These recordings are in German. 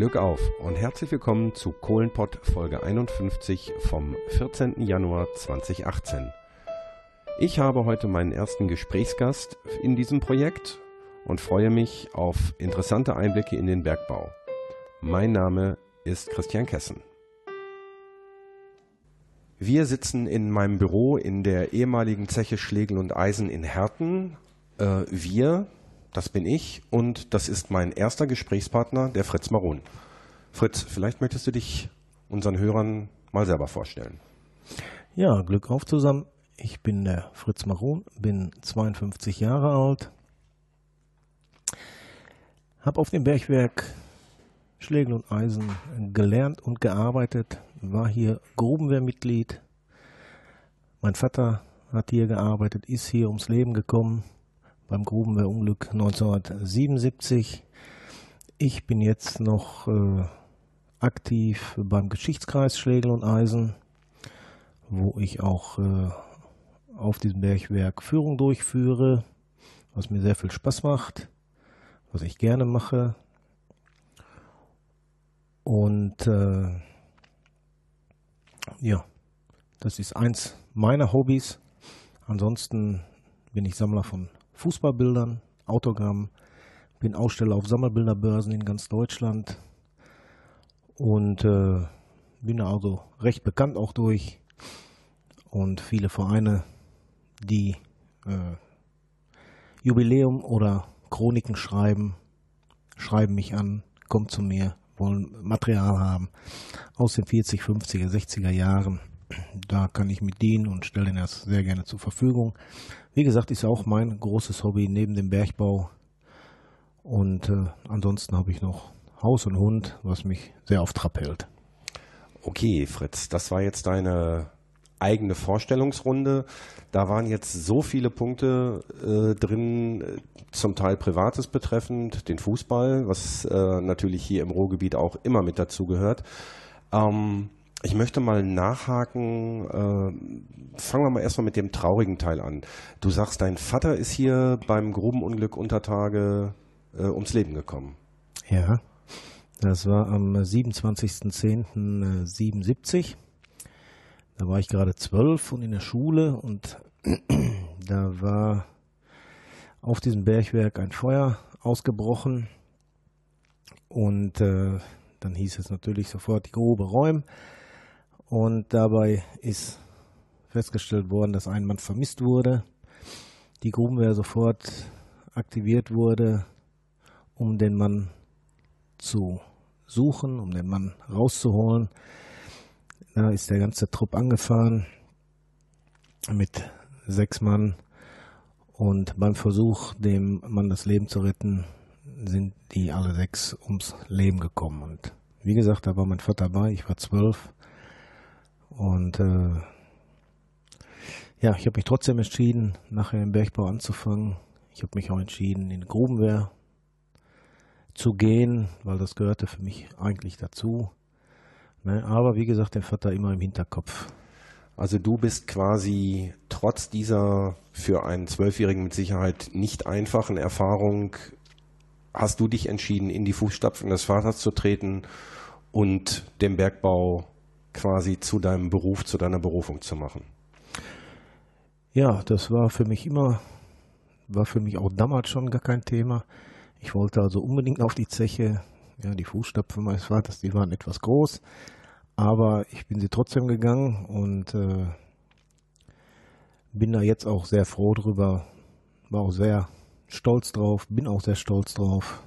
Glück auf und herzlich willkommen zu Kohlenpott Folge 51 vom 14. Januar 2018. Ich habe heute meinen ersten Gesprächsgast in diesem Projekt und freue mich auf interessante Einblicke in den Bergbau. Mein Name ist Christian Kessen. Wir sitzen in meinem Büro in der ehemaligen Zeche Schlegel und Eisen in Herten. Äh, wir, das bin ich und das ist mein erster Gesprächspartner, der Fritz Maron. Fritz, vielleicht möchtest du dich unseren Hörern mal selber vorstellen. Ja, Glück auf zusammen. Ich bin der Fritz Maron, bin 52 Jahre alt, habe auf dem Bergwerk Schlegel und Eisen gelernt und gearbeitet, war hier Grubenwehrmitglied. Mein Vater hat hier gearbeitet, ist hier ums Leben gekommen beim Grubenwehrunglück 1977. Ich bin jetzt noch äh, aktiv beim Geschichtskreis Schlegel und Eisen, wo ich auch äh, auf diesem Bergwerk Führung durchführe, was mir sehr viel Spaß macht, was ich gerne mache. Und äh, ja, das ist eins meiner Hobbys. Ansonsten bin ich Sammler von Fußballbildern, Autogrammen, bin Aussteller auf Sammelbilderbörsen in ganz Deutschland und äh, bin also recht bekannt auch durch und viele Vereine, die äh, Jubiläum oder Chroniken schreiben, schreiben mich an, kommen zu mir, wollen Material haben aus den 40, 50er, 60er Jahren. Da kann ich mit dienen und stelle ihnen das sehr gerne zur Verfügung. Wie gesagt, ist auch mein großes Hobby neben dem Bergbau. Und äh, ansonsten habe ich noch Haus und Hund, was mich sehr auf Trab hält. Okay, Fritz, das war jetzt deine eigene Vorstellungsrunde. Da waren jetzt so viele Punkte äh, drin, zum Teil Privates betreffend, den Fußball, was äh, natürlich hier im Ruhrgebiet auch immer mit dazu gehört. Ähm, ich möchte mal nachhaken. Äh, fangen wir mal erstmal mit dem traurigen Teil an. Du sagst, dein Vater ist hier beim Grubenunglück unter Tage äh, ums Leben gekommen. Ja, das war am 27.10.77. Da war ich gerade zwölf und in der Schule und da war auf diesem Bergwerk ein Feuer ausgebrochen und äh, dann hieß es natürlich sofort die Grube räumen. Und dabei ist festgestellt worden, dass ein Mann vermisst wurde. Die Grubenwehr sofort aktiviert wurde, um den Mann zu suchen, um den Mann rauszuholen. Da ist der ganze Trupp angefahren mit sechs Mann. Und beim Versuch, dem Mann das Leben zu retten, sind die alle sechs ums Leben gekommen. Und wie gesagt, da war mein Vater dabei, ich war zwölf. Und äh, ja, ich habe mich trotzdem entschieden, nachher im Bergbau anzufangen. Ich habe mich auch entschieden, in Grubenwehr zu gehen, weil das gehörte für mich eigentlich dazu. Ne? Aber wie gesagt, den Vater immer im Hinterkopf. Also du bist quasi trotz dieser für einen Zwölfjährigen mit Sicherheit nicht einfachen Erfahrung, hast du dich entschieden, in die Fußstapfen des Vaters zu treten und den Bergbau quasi zu deinem Beruf, zu deiner Berufung zu machen? Ja, das war für mich immer, war für mich auch damals schon gar kein Thema. Ich wollte also unbedingt auf die Zeche. Ja, die Fußstapfen meines Vaters, die waren etwas groß, aber ich bin sie trotzdem gegangen und äh, bin da jetzt auch sehr froh drüber. War auch sehr stolz drauf, bin auch sehr stolz drauf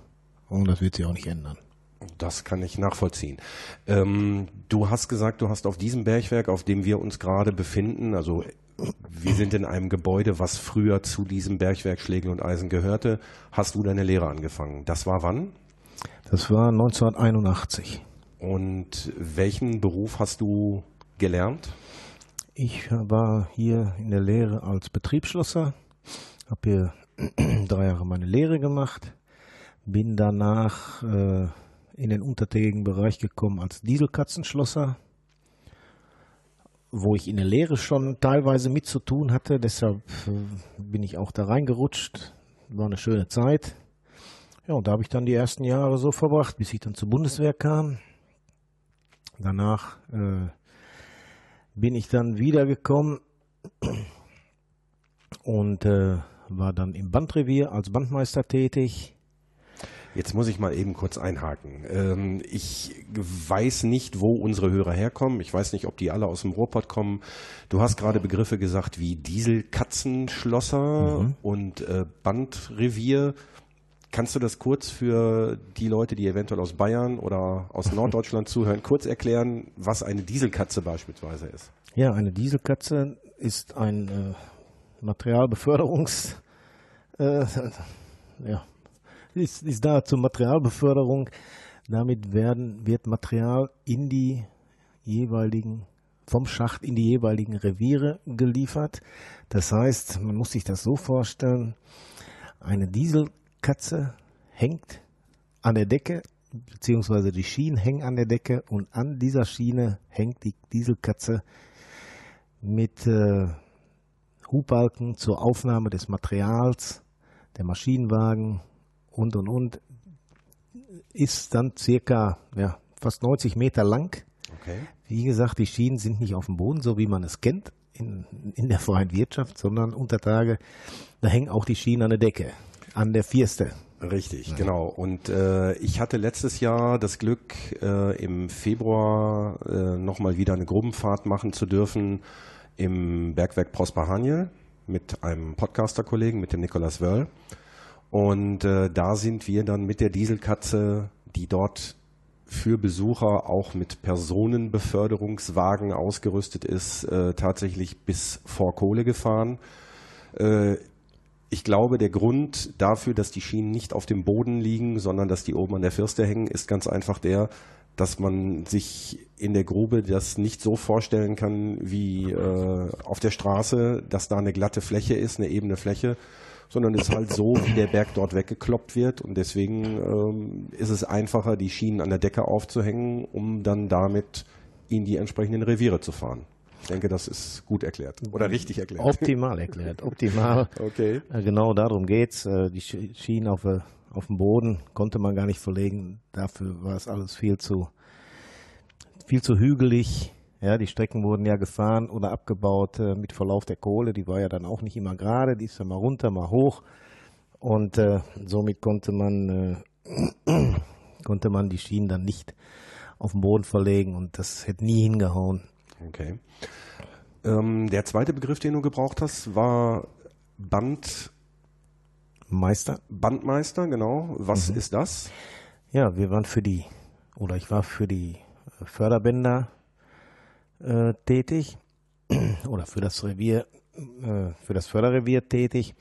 und das wird sich auch nicht ändern. Das kann ich nachvollziehen. Ähm, du hast gesagt, du hast auf diesem Bergwerk, auf dem wir uns gerade befinden, also wir sind in einem Gebäude, was früher zu diesem Bergwerk Schlegel und Eisen gehörte, hast du deine Lehre angefangen. Das war wann? Das war 1981. Und welchen Beruf hast du gelernt? Ich war hier in der Lehre als Betriebsschlosser, habe hier drei Jahre meine Lehre gemacht, bin danach äh, in den untertägigen Bereich gekommen als Dieselkatzenschlosser, wo ich in der Lehre schon teilweise mit zu tun hatte. Deshalb äh, bin ich auch da reingerutscht. War eine schöne Zeit. Ja, und da habe ich dann die ersten Jahre so verbracht, bis ich dann zur Bundeswehr kam. Danach äh, bin ich dann wiedergekommen und äh, war dann im Bandrevier als Bandmeister tätig. Jetzt muss ich mal eben kurz einhaken. Ähm, ich weiß nicht, wo unsere Hörer herkommen. Ich weiß nicht, ob die alle aus dem Ruhrpott kommen. Du hast gerade Begriffe gesagt wie Dieselkatzenschlosser mhm. und äh, Bandrevier. Kannst du das kurz für die Leute, die eventuell aus Bayern oder aus Norddeutschland zuhören, kurz erklären, was eine Dieselkatze beispielsweise ist? Ja, eine Dieselkatze ist ein äh, Materialbeförderungs, äh, ja, ist, ist da zur Materialbeförderung. Damit werden, wird Material in die jeweiligen, vom Schacht in die jeweiligen Reviere geliefert. Das heißt, man muss sich das so vorstellen, eine Dieselkatze hängt an der Decke, beziehungsweise die Schienen hängen an der Decke und an dieser Schiene hängt die Dieselkatze mit äh, Hubbalken zur Aufnahme des Materials, der Maschinenwagen und und und ist dann circa ja, fast 90 Meter lang. Okay. Wie gesagt, die Schienen sind nicht auf dem Boden, so wie man es kennt in, in der freien Wirtschaft, sondern unter Tage, da hängen auch die Schienen an der Decke, an der Vierste. Richtig, ja. genau. Und äh, ich hatte letztes Jahr das Glück, äh, im Februar äh, nochmal wieder eine Grubenfahrt machen zu dürfen im Bergwerk Prosper Haniel mit einem Podcaster-Kollegen, mit dem Nicolas Wörl. Und äh, da sind wir dann mit der Dieselkatze, die dort für Besucher auch mit Personenbeförderungswagen ausgerüstet ist, äh, tatsächlich bis vor Kohle gefahren. Äh, ich glaube, der Grund dafür, dass die Schienen nicht auf dem Boden liegen, sondern dass die oben an der Firste hängen, ist ganz einfach der, dass man sich in der Grube das nicht so vorstellen kann wie äh, auf der Straße, dass da eine glatte Fläche ist, eine ebene Fläche, sondern es ist halt so, wie der Berg dort weggekloppt wird und deswegen ähm, ist es einfacher, die Schienen an der Decke aufzuhängen, um dann damit in die entsprechenden Reviere zu fahren. Ich denke, das ist gut erklärt oder richtig erklärt. Optimal erklärt, optimal. okay. Äh, genau darum geht's. Äh, die Schienen auf der auf dem Boden konnte man gar nicht verlegen. Dafür war es alles viel zu, viel zu hügelig. Ja, die Strecken wurden ja gefahren oder abgebaut äh, mit Verlauf der Kohle. Die war ja dann auch nicht immer gerade. Die ist ja mal runter, mal hoch. Und äh, somit konnte man, äh, konnte man die Schienen dann nicht auf den Boden verlegen. Und das hätte nie hingehauen. Okay. Ähm, der zweite Begriff, den du gebraucht hast, war Band Meister. Bandmeister, genau. Was mhm. ist das? Ja, wir waren für die, oder ich war für die Förderbänder äh, tätig oder für das Revier, äh, für das Förderrevier tätig.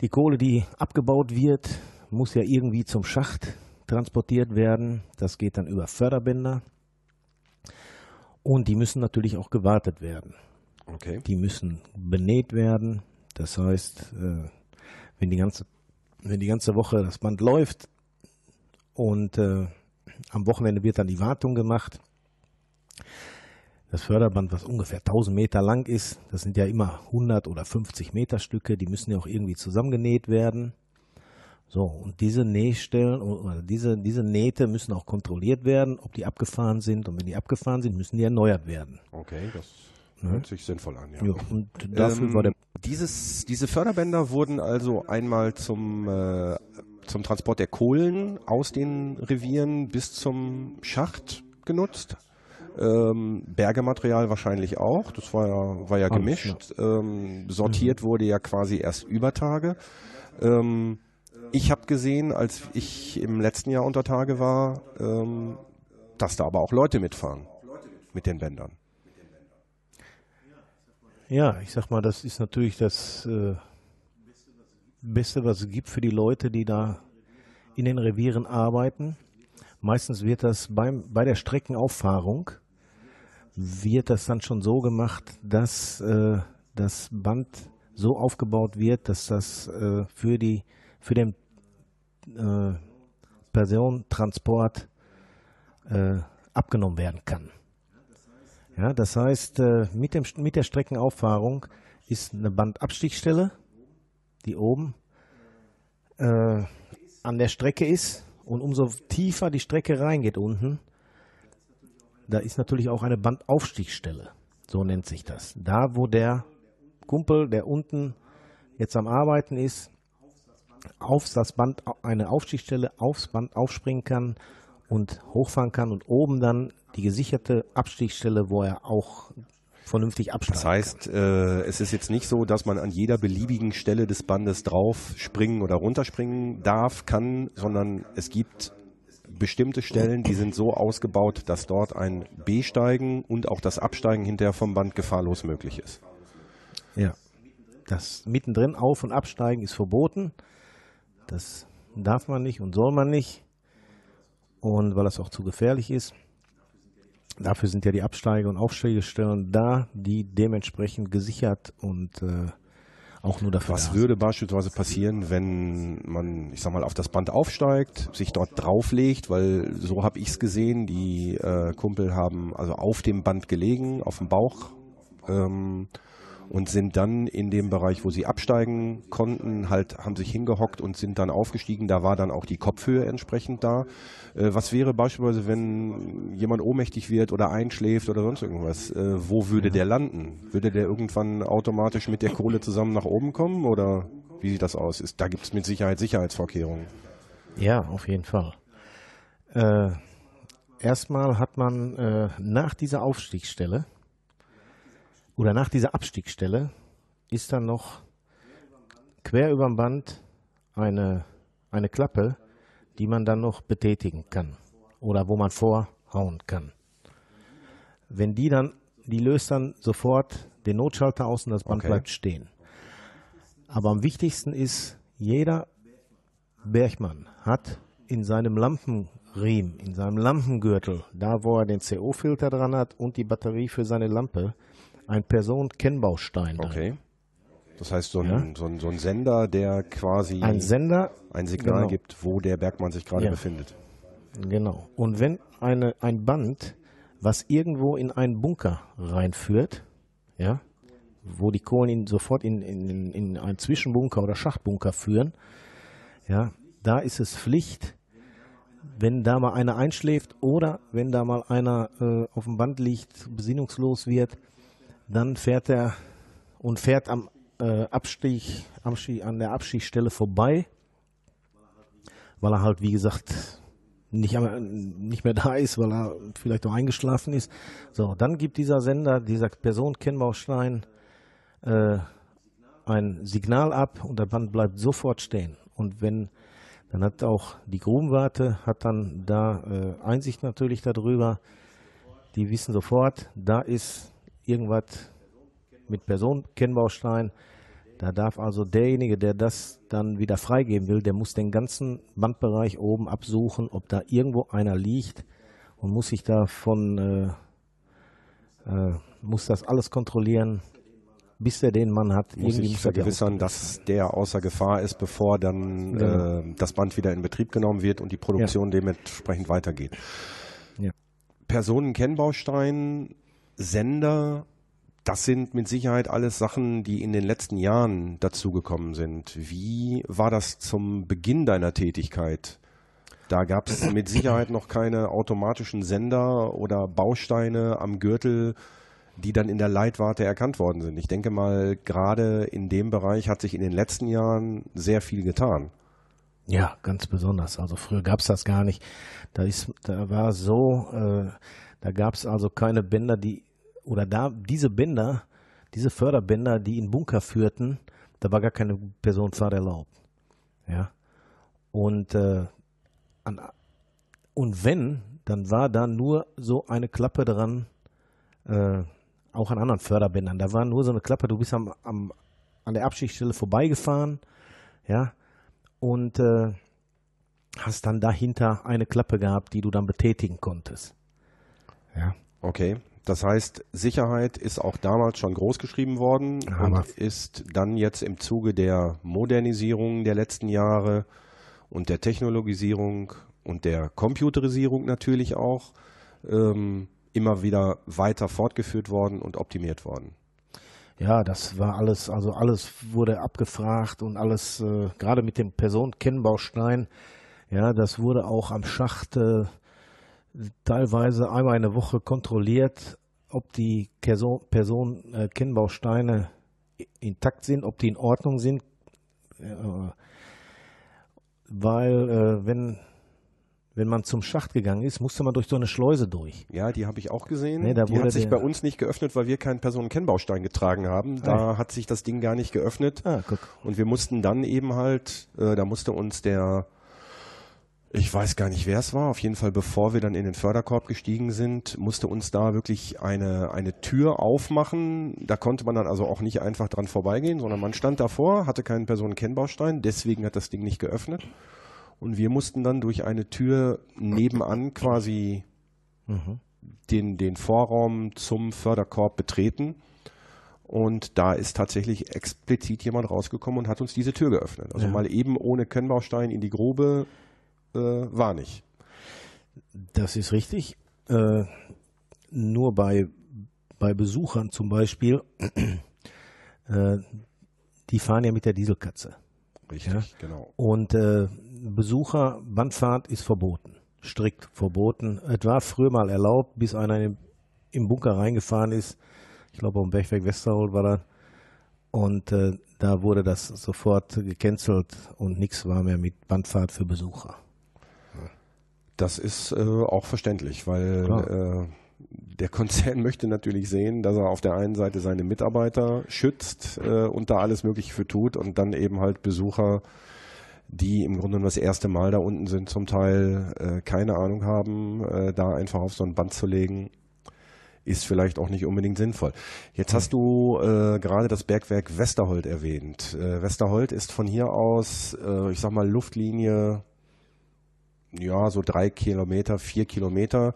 Die Kohle, die abgebaut wird, muss ja irgendwie zum Schacht transportiert werden. Das geht dann über Förderbänder. Und die müssen natürlich auch gewartet werden. Okay. Die müssen benäht werden. Das heißt, äh, wenn die ganze, wenn die ganze Woche das Band läuft und äh, am Wochenende wird dann die Wartung gemacht. Das Förderband, was ungefähr 1000 Meter lang ist, das sind ja immer 100 oder 50 Meter Stücke, die müssen ja auch irgendwie zusammengenäht werden. So, und diese Nähstellen oder diese, diese Nähte müssen auch kontrolliert werden, ob die abgefahren sind. Und wenn die abgefahren sind, müssen die erneuert werden. Okay, das hört sich sinnvoll an, ja. ja und dafür ähm, war der dieses, diese Förderbänder wurden also einmal zum, äh, zum Transport der Kohlen aus den Revieren bis zum Schacht genutzt. Ähm, Bergematerial wahrscheinlich auch. Das war ja, war ja gemischt. Ähm, sortiert mhm. wurde ja quasi erst über Tage. Ähm, ich habe gesehen, als ich im letzten Jahr unter Tage war, ähm, dass da aber auch Leute mitfahren mit den Bändern. Ja, ich sag mal, das ist natürlich das äh, Beste, was es gibt für die Leute, die da in den Revieren arbeiten. Meistens wird das beim, bei der Streckenauffahrung wird das dann schon so gemacht, dass äh, das Band so aufgebaut wird, dass das äh, für die für den äh, Personentransport äh, abgenommen werden kann. Ja, das heißt, äh, mit, dem, mit der Streckenauffahrung ist eine Bandabstichstelle, die oben äh, an der Strecke ist und umso tiefer die Strecke reingeht unten, da ist natürlich auch eine Bandaufstiegsstelle. So nennt sich das. Da, wo der Kumpel, der unten jetzt am Arbeiten ist, auf das Band, eine Aufstiegsstelle aufs Band aufspringen kann und hochfahren kann und oben dann die gesicherte Abstiegsstelle, wo er auch vernünftig absteigen Das heißt, äh, es ist jetzt nicht so, dass man an jeder beliebigen Stelle des Bandes drauf springen oder runterspringen darf, kann, sondern es gibt bestimmte Stellen, die sind so ausgebaut, dass dort ein B-Steigen und auch das Absteigen hinterher vom Band gefahrlos möglich ist. Ja. Das mittendrin auf- und absteigen ist verboten. Das darf man nicht und soll man nicht. Und weil das auch zu gefährlich ist. Dafür sind ja die Absteige- und Aufsteigestellen da, die dementsprechend gesichert und äh, auch nur dafür Was würde beispielsweise passieren, wenn man, ich sag mal, auf das Band aufsteigt, sich dort drauflegt, weil so habe ich es gesehen, die äh, Kumpel haben also auf dem Band gelegen, auf dem Bauch. Ähm, und sind dann in dem Bereich, wo sie absteigen konnten, halt haben sich hingehockt und sind dann aufgestiegen. Da war dann auch die Kopfhöhe entsprechend da. Äh, was wäre beispielsweise, wenn jemand ohnmächtig wird oder einschläft oder sonst irgendwas? Äh, wo würde der landen? Würde der irgendwann automatisch mit der Kohle zusammen nach oben kommen oder wie sieht das aus? Ist, da gibt es mit Sicherheit Sicherheitsvorkehrungen. Ja, auf jeden Fall. Äh, erstmal hat man äh, nach dieser Aufstiegsstelle oder nach dieser Abstiegsstelle ist dann noch quer über dem Band eine, eine Klappe, die man dann noch betätigen kann oder wo man vorhauen kann. Wenn die dann, die löst dann sofort den Notschalter aus und das Band Okay. bleibt stehen. Aber am wichtigsten ist, jeder Bergmann hat in seinem Lampenriemen, in seinem Lampengürtel, da wo er den CO-Filter dran hat und die Batterie für seine Lampe, ein Personenkennbaustein. Okay. Das heißt, so ein, Ja. so ein, so ein Sender, der quasi Ein Sender, ein Signal genau. gibt, wo der Bergmann sich gerade Ja. befindet. genau. Und wenn eine, ein Band, was irgendwo in einen Bunker reinführt, ja, wo die Kohlen ihn sofort in, in, in einen Zwischenbunker oder Schachtbunker führen, ja, da ist es Pflicht, wenn da mal einer einschläft oder wenn da mal einer äh, auf dem Band liegt, besinnungslos wird, dann fährt er und fährt am äh, Abstieg, Abstieg, an der Abstiegsstelle vorbei, weil er halt, wie gesagt, nicht, nicht mehr da ist, weil er vielleicht auch eingeschlafen ist. So, dann gibt dieser Sender, dieser Personenkennbaustein, äh, ein Signal ab und das Band bleibt sofort stehen. Und wenn, dann hat auch die Grubenwarte, hat dann da äh, Einsicht natürlich darüber. Die wissen sofort, da ist irgendwas mit Personenkennbaustein. Da darf also derjenige, der das dann wieder freigeben will, der muss den ganzen Bandbereich oben absuchen, ob da irgendwo einer liegt und muss sich davon, äh, äh, muss das alles kontrollieren, bis er den Mann hat. Muss Irgendwie ich muss die vergewissern, dass der außer Gefahr ist, bevor dann Genau. äh, das Band wieder in Betrieb genommen wird und die Produktion dementsprechend weitergeht. Ja. Personenkennbaustein, Sender, das sind mit Sicherheit alles Sachen, die in den letzten Jahren dazugekommen sind. Wie war das zum Beginn deiner Tätigkeit? Da gab es mit Sicherheit noch keine automatischen Sender oder Bausteine am Gürtel, die dann in der Leitwarte erkannt worden sind. Ich denke mal, gerade in dem Bereich hat sich in den letzten Jahren sehr viel getan. Ja, ganz besonders. Also früher gab es das gar nicht. Da ist, da war so, äh, da gab es also keine Bänder, die oder da diese Bänder, diese Förderbänder, die in Bunker führten, da war gar keine Personenfahrt erlaubt. Ja. Und äh, an, und wenn, dann war da nur so eine Klappe dran, äh, auch an anderen Förderbändern. Da war nur so eine Klappe, du bist am, am, an der Abstiegsstelle vorbeigefahren, ja, und äh, hast dann dahinter eine Klappe gehabt, die du dann betätigen konntest. Ja. Okay. Das heißt, Sicherheit ist auch damals schon groß geschrieben worden Aber- und ist dann jetzt im Zuge der Modernisierung der letzten Jahre und der Technologisierung und der Computerisierung natürlich auch ähm, immer wieder weiter fortgeführt worden und optimiert worden. Ja, das war alles, also alles wurde abgefragt und alles, äh, gerade mit dem Personenkennbaustein, Ja, das wurde auch am Schacht äh, teilweise einmal eine Woche kontrolliert, ob die Person, Person äh, Kennbausteine intakt sind, ob die in Ordnung sind. Äh, weil äh, wenn wenn man zum Schacht gegangen ist, musste man durch so eine Schleuse durch. Ja, die habe ich auch gesehen. Nee, da die wurde hat sich bei uns nicht geöffnet, weil wir keinen Personenkennbaustein getragen haben. Da hat sich das Ding gar nicht geöffnet. Ah, guck. Und wir mussten dann eben halt, äh, da musste uns der, ich weiß gar nicht, wer es war, auf jeden Fall bevor wir dann in den Förderkorb gestiegen sind, musste uns da wirklich eine, eine Tür aufmachen. Da konnte man dann also auch nicht einfach dran vorbeigehen, sondern man stand davor, hatte keinen Personenkennbaustein, deswegen hat das Ding nicht geöffnet. Und wir mussten dann durch eine Tür nebenan quasi den, den Vorraum zum Förderkorb betreten. Und da ist tatsächlich explizit jemand rausgekommen und hat uns diese Tür geöffnet. Also Ja. mal eben ohne Kennbaustein in die Grube äh, war nicht. Das ist richtig. Äh, nur bei, bei Besuchern zum Beispiel, äh, die fahren ja mit der Dieselkatze. Richtig, Ja. genau. Und äh, Besucher, Bandfahrt ist verboten. Strikt verboten. Es war früher mal erlaubt, bis einer im, im Bunker reingefahren ist. Ich glaube, am Bergwerk Westerhold war das. Und äh, da wurde das sofort gecancelt und nichts war mehr mit Bandfahrt für Besucher. Das ist äh, auch verständlich, weil Klar. äh, der Konzern möchte natürlich sehen, dass er auf der einen Seite seine Mitarbeiter schützt äh, und da alles Mögliche für tut und dann eben halt Besucher, die im Grunde nur das erste Mal da unten sind, zum Teil äh, keine Ahnung haben, äh, da einfach auf so ein Band zu legen, ist vielleicht auch nicht unbedingt sinnvoll. Jetzt hast du äh, gerade das Bergwerk Westerhold erwähnt. Äh, Westerhold ist von hier aus, äh, ich sag mal, Luftlinie ja, so drei Kilometer, vier Kilometer.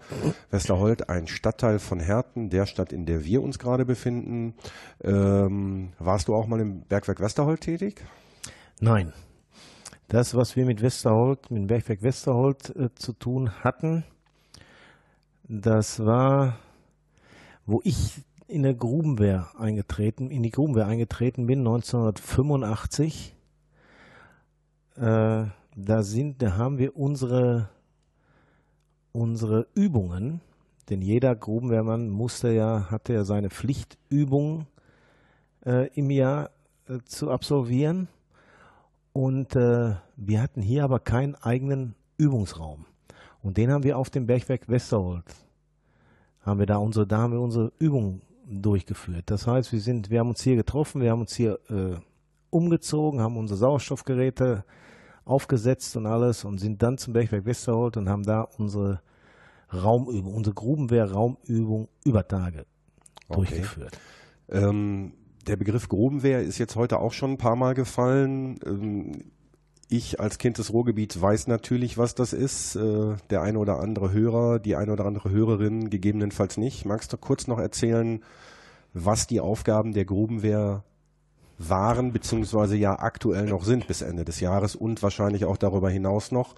Westerhold, ein Stadtteil von Herten, der Stadt, in der wir uns gerade befinden. Ähm, warst du auch mal im Bergwerk Westerhold tätig? Nein. Das, was wir mit Westerhold, mit dem Bergwerk Westerhold äh, zu tun hatten, das war, wo ich in der Grubenwehr eingetreten, in die Grubenwehr eingetreten bin, 1985. Äh, da sind, da haben wir unsere, unsere Übungen, denn jeder Grubenwehrmann musste ja, hatte ja seine Pflichtübung äh, im Jahr äh, zu absolvieren. Und äh, wir hatten hier aber keinen eigenen Übungsraum. Und den haben wir auf dem Bergwerk Westerhold. Haben wir da unsere, da haben wir unsere Übungen durchgeführt. Das heißt, wir sind, wir haben uns hier getroffen, wir haben uns hier äh, umgezogen, haben unsere Sauerstoffgeräte aufgesetzt und alles und sind dann zum Bergwerk Westerhold und haben da unsere Raumübung, unsere Grubenwehr-Raumübung über Tage durchgeführt. Ähm, der Begriff Grubenwehr ist jetzt heute auch schon ein paar Mal gefallen. Ähm, ich als Kind des Ruhrgebiets weiß natürlich, was das ist. Äh, der eine oder andere Hörer, die eine oder andere Hörerin gegebenenfalls nicht. Magst du kurz noch erzählen, was die Aufgaben der Grubenwehr waren, beziehungsweise ja aktuell noch sind bis Ende des Jahres und wahrscheinlich auch darüber hinaus noch?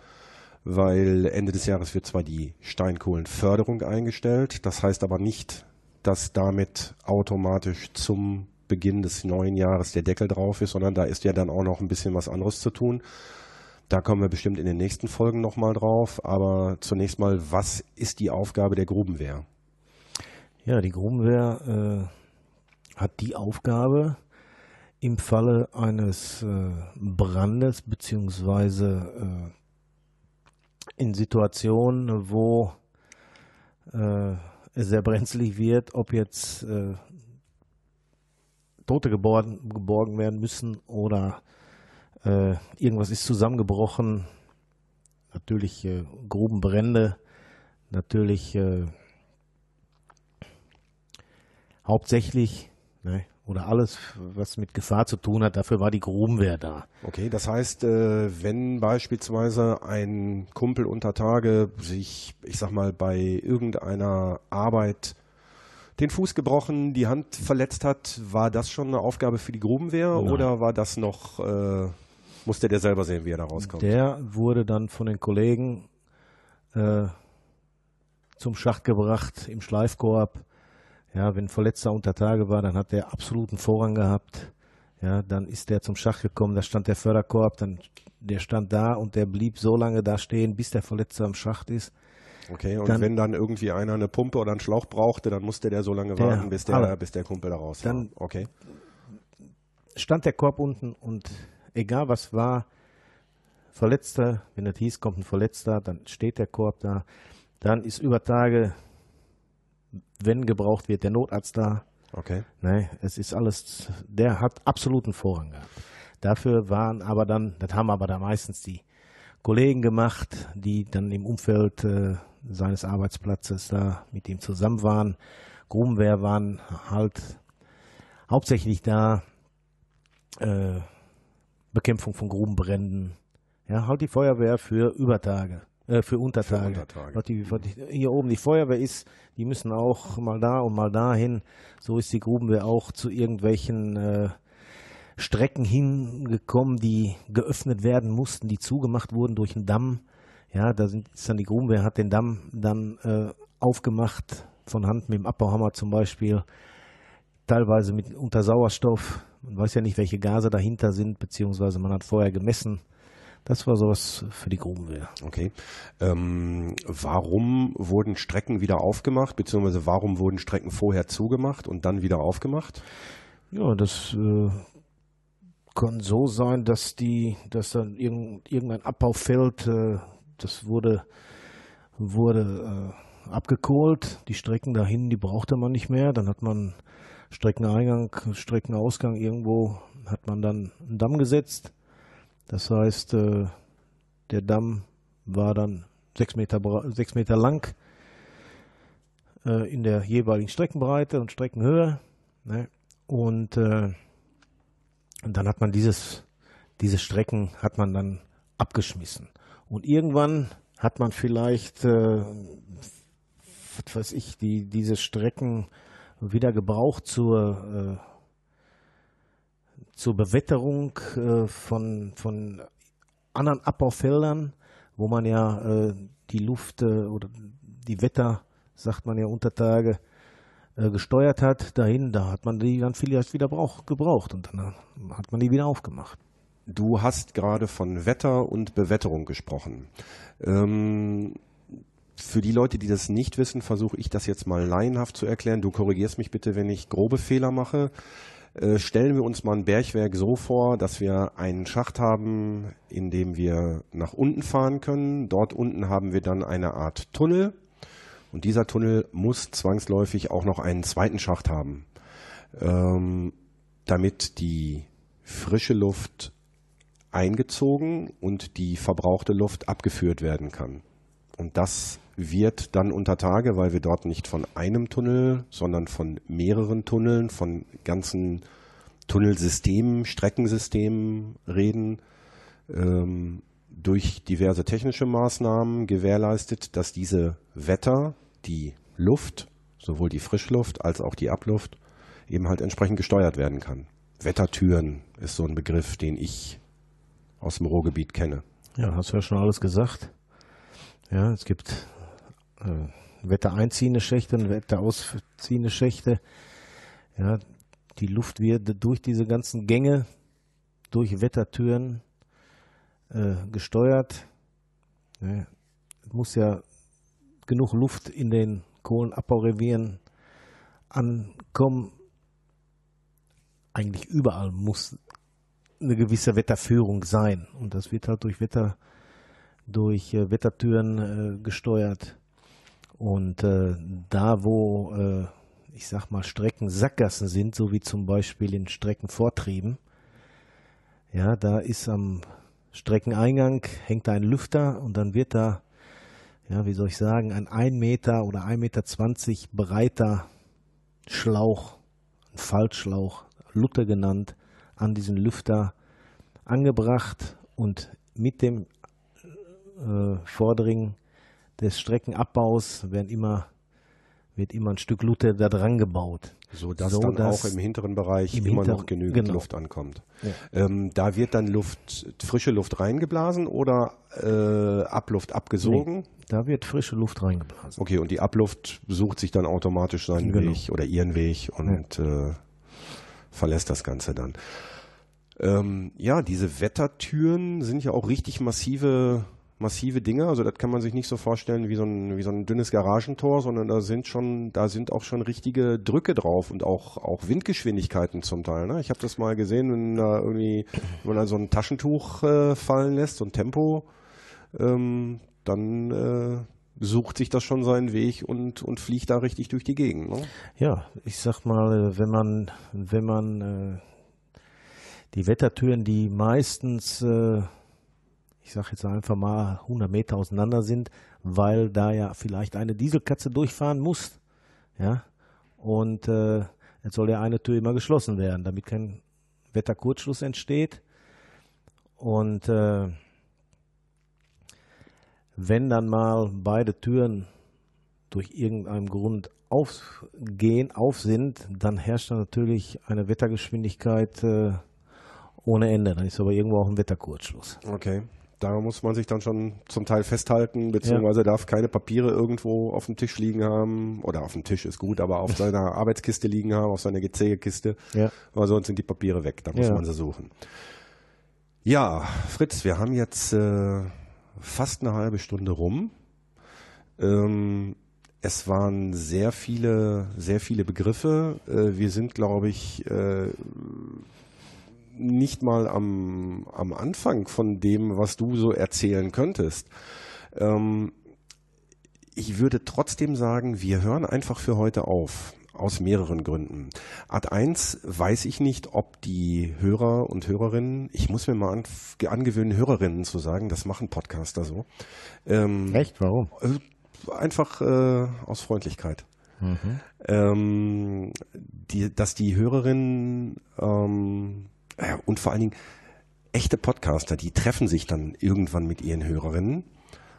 Weil Ende des Jahres wird zwar die Steinkohlenförderung eingestellt, das heißt aber nicht, dass damit automatisch zum Beginn des neuen Jahres der Deckel drauf ist, sondern da ist ja dann auch noch ein bisschen was anderes zu tun. Da kommen wir bestimmt in den nächsten Folgen nochmal drauf. Aber zunächst mal, was ist die Aufgabe der Grubenwehr? Ja, die Grubenwehr äh, hat die Aufgabe, im Falle eines äh, Brandes beziehungsweise äh, in Situationen, wo äh, es sehr brenzlig wird, ob jetzt äh, Tote geborgen, geborgen werden müssen oder äh, irgendwas ist zusammengebrochen. Natürlich äh, Grubenbrände, natürlich hauptsächlich ne, oder alles, was mit Gefahr zu tun hat, dafür war die Grubenwehr da. Okay, das heißt, äh, wenn beispielsweise ein Kumpel unter Tage sich, ich sag mal, bei irgendeiner Arbeit den Fuß gebrochen, die Hand verletzt hat, war das schon eine Aufgabe für die Grubenwehr Nein. oder war das noch, äh, musste der selber sehen, wie er da rauskommt? Der wurde dann von den Kollegen äh, zum Schacht gebracht im Schleifkorb. Ja, wenn Verletzter unter Tage war, dann hat der absoluten Vorrang gehabt. Ja, dann ist der zum Schach gekommen, da stand der Förderkorb, dann der stand da und der blieb so lange da stehen, bis der Verletzte am Schacht ist. Okay, und Dann- wenn dann irgendwie einer eine Pumpe oder einen Schlauch brauchte, dann musste der so lange Der- warten, bis der, alle. bis der Kumpel da raus Dann- war. Okay. stand der Korb unten und egal was war, Verletzter, wenn das hieß, kommt ein Verletzter, dann steht der Korb da. Dann ist über Tage, wenn gebraucht wird, der Notarzt da. Okay. Ne, es ist alles, der hat absoluten Vorrang gehabt. Dafür waren aber dann, das haben aber da meistens die Kollegen gemacht, die dann im Umfeld äh, seines Arbeitsplatzes da mit ihm zusammen waren. Grubenwehr waren halt hauptsächlich da, äh, Bekämpfung von Grubenbränden, ja, halt die Feuerwehr für Übertage, äh, für Untertage. Untertage. Was die, was die, hier oben die Feuerwehr ist, die müssen auch mal da und mal dahin. So ist die Grubenwehr auch zu irgendwelchen äh, Strecken hingekommen, die geöffnet werden mussten, die zugemacht wurden durch einen Damm. Ja, da sind, ist dann die Grubenwehr, hat den Damm dann äh, aufgemacht, von Hand mit dem Abbauhammer zum Beispiel, teilweise mit unter Sauerstoff. Man weiß ja nicht, welche Gase dahinter sind, beziehungsweise man hat vorher gemessen. Das war sowas für die Grubenwehr. Okay. Ähm, warum wurden Strecken wieder aufgemacht, beziehungsweise warum wurden Strecken vorher zugemacht und dann wieder aufgemacht? Ja, das äh, kann so sein, dass die, dass dann irgend, irgendein Abbaufeld, äh, das wurde, wurde äh, abgekohlt. Die Strecken dahin, die brauchte man nicht mehr. Dann hat man Streckeneingang, Streckenausgang irgendwo, hat man dann einen Damm gesetzt. Das heißt, äh, der Damm war dann sechs Meter, sechs Meter lang äh, in der jeweiligen Streckenbreite und Streckenhöhe. Ne? Und, äh, und dann hat man dieses, diese Strecken hat man dann abgeschmissen. Und irgendwann hat man vielleicht, was weiß ich, die, diese Strecken wieder gebraucht zur, zur Bewetterung äh, von, von anderen Abbaufeldern, wo man ja äh, die Luft äh, oder die Wetter, sagt man ja unter Tage, äh, gesteuert hat dahin, da hat man die dann vielleicht wieder brauch, gebraucht und dann hat man die wieder aufgemacht. Du hast gerade von Wetter und Bewetterung gesprochen. Ähm, für die Leute, die das nicht wissen, versuche ich das jetzt mal laienhaft zu erklären. Du korrigierst mich bitte, wenn ich grobe Fehler mache. Äh, stellen wir uns mal ein Bergwerk so vor, dass wir einen Schacht haben, in dem wir nach unten fahren können. Dort unten haben wir dann eine Art Tunnel. Und dieser Tunnel muss zwangsläufig auch noch einen zweiten Schacht haben, ähm, damit die frische Luft eingezogen und die verbrauchte Luft abgeführt werden kann. Und das wird dann unter Tage, weil wir dort nicht von einem Tunnel, sondern von mehreren Tunneln, von ganzen Tunnelsystemen, Streckensystemen reden, ähm, durch diverse technische Maßnahmen gewährleistet, dass diese Wetter, die Luft, sowohl die Frischluft als auch die Abluft, eben halt entsprechend gesteuert werden kann. Wettertüren ist so ein Begriff, den ich aus dem Ruhrgebiet kenne. Ja, hast du ja schon alles gesagt. Ja, es gibt äh, wettereinziehende Schächte und wetterausziehende Schächte. Ja, die Luft wird durch diese ganzen Gänge, durch Wettertüren äh, gesteuert. Ja, es muss ja genug Luft in den Kohlenabbaurevieren ankommen. Eigentlich überall muss eine gewisse Wetterführung sein. Und das wird halt durch Wetter, durch äh, Wettertüren äh, gesteuert. Und äh, da, wo, äh, ich sag mal, Strecken Sackgassen sind, so wie zum Beispiel in Streckenvortrieben, ja, da ist am Streckeneingang hängt da ein Lüfter und dann wird da, ja, wie soll ich sagen, ein 1 Meter oder 1,20 Meter breiter Schlauch, ein Faltschlauch, Lutte genannt, an diesen Lüfter angebracht und mit dem äh, Vordringen des Streckenabbaus werden immer, wird immer ein Stück Lutte da dran gebaut. So dass So, dann dass auch im hinteren Bereich im immer Hinter- noch genügend genau. Luft ankommt. Ja. Ähm, da wird dann Luft, frische Luft reingeblasen oder äh, Abluft abgesogen? Da wird frische Luft reingeblasen. Okay, und die Abluft sucht sich dann automatisch seinen Genau. Weg oder ihren Weg und äh, verlässt das Ganze dann. Ähm, ja, diese Wettertüren sind ja auch richtig massive, massive Dinge. Also das kann man sich nicht so vorstellen wie so ein, wie so ein dünnes Garagentor, sondern da sind schon, da sind auch schon richtige Drücke drauf und auch, auch Windgeschwindigkeiten zum Teil. Ne? Ich habe das mal gesehen, wenn da irgendwie, wenn man da so ein Taschentuch äh, fallen lässt, so ein Tempo, ähm, dann äh, sucht sich das schon seinen Weg und, und fliegt da richtig durch die Gegend. Ne? Ja, ich sag mal, wenn man, wenn man äh, die Wettertüren, die meistens, äh, ich sag jetzt einfach mal 100 Meter auseinander sind, weil da ja vielleicht eine Dieselkatze durchfahren muss, ja, und äh, jetzt soll ja eine Tür immer geschlossen werden, damit kein Wetterkurzschluss entsteht. Und äh, wenn dann mal beide Türen durch irgendeinen Grund aufgehen, auf sind, dann herrscht da natürlich eine Wettergeschwindigkeit äh, ohne Ende. Dann ist aber irgendwo auch ein Wetterkurzschluss. Okay. Da muss man sich dann schon zum Teil festhalten, beziehungsweise ja. darf keine Papiere irgendwo auf dem Tisch liegen haben. Oder auf dem Tisch ist gut, aber auf seiner Arbeitskiste liegen haben, auf seiner GC-Kiste. Ja. Weil sonst sind die Papiere weg. Da muss ja. man sie suchen. Ja, Fritz, wir haben jetzt äh, fast eine halbe Stunde rum. Ähm, es waren sehr viele, sehr viele Begriffe. Äh, wir sind, glaube ich, äh, nicht mal am, am Anfang von dem, was du so erzählen könntest. Ähm, ich würde trotzdem sagen, wir hören einfach für heute auf. Aus mehreren Gründen. Art 1 weiß ich nicht, ob die Hörer und Hörerinnen, ich muss mir mal an, angewöhnen, Hörerinnen zu sagen, das machen Podcaster so. Ähm, Echt? Warum? Äh, einfach äh, aus Freundlichkeit. Mhm. Ähm, die, dass die Hörerinnen ähm, ja, und vor allen Dingen echte Podcaster, die treffen sich dann irgendwann mit ihren Hörerinnen.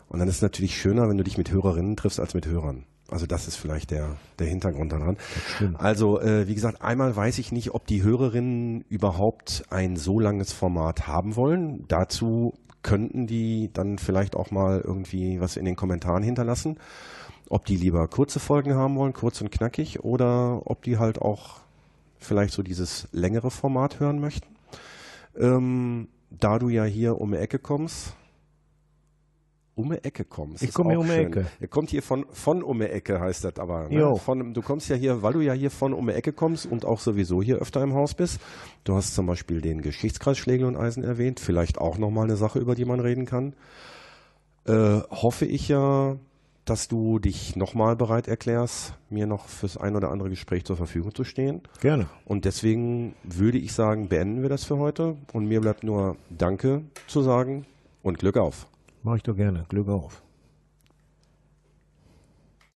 Und dann ist es natürlich schöner, wenn du dich mit Hörerinnen triffst als mit Hörern. Also das ist vielleicht der, der Hintergrund daran. Also äh, wie gesagt, einmal weiß ich nicht, ob die Hörerinnen überhaupt ein so langes Format haben wollen. Dazu könnten die dann vielleicht auch mal irgendwie was in den Kommentaren hinterlassen. Ob die lieber kurze Folgen haben wollen, kurz und knackig, oder ob die halt auch vielleicht so dieses längere Format hören möchten. Ähm, da du ja hier um die Ecke kommst, um die Ecke kommst. Ich komme hier um die Ecke. Er kommt hier von, von um die Ecke, heißt das aber. Ne? Von, du kommst ja hier, weil du ja hier von um die Ecke kommst und auch sowieso hier öfter im Haus bist. Du hast zum Beispiel den Geschichtskreis Schlegel und Eisen erwähnt. Vielleicht auch nochmal eine Sache, über die man reden kann. Äh, hoffe ich ja, dass du dich nochmal bereit erklärst, mir noch fürs ein oder andere Gespräch zur Verfügung zu stehen. Gerne. Und deswegen würde ich sagen, beenden wir das für heute. Und mir bleibt nur Danke zu sagen und Glück auf. Mach ich doch gerne. Glück auf.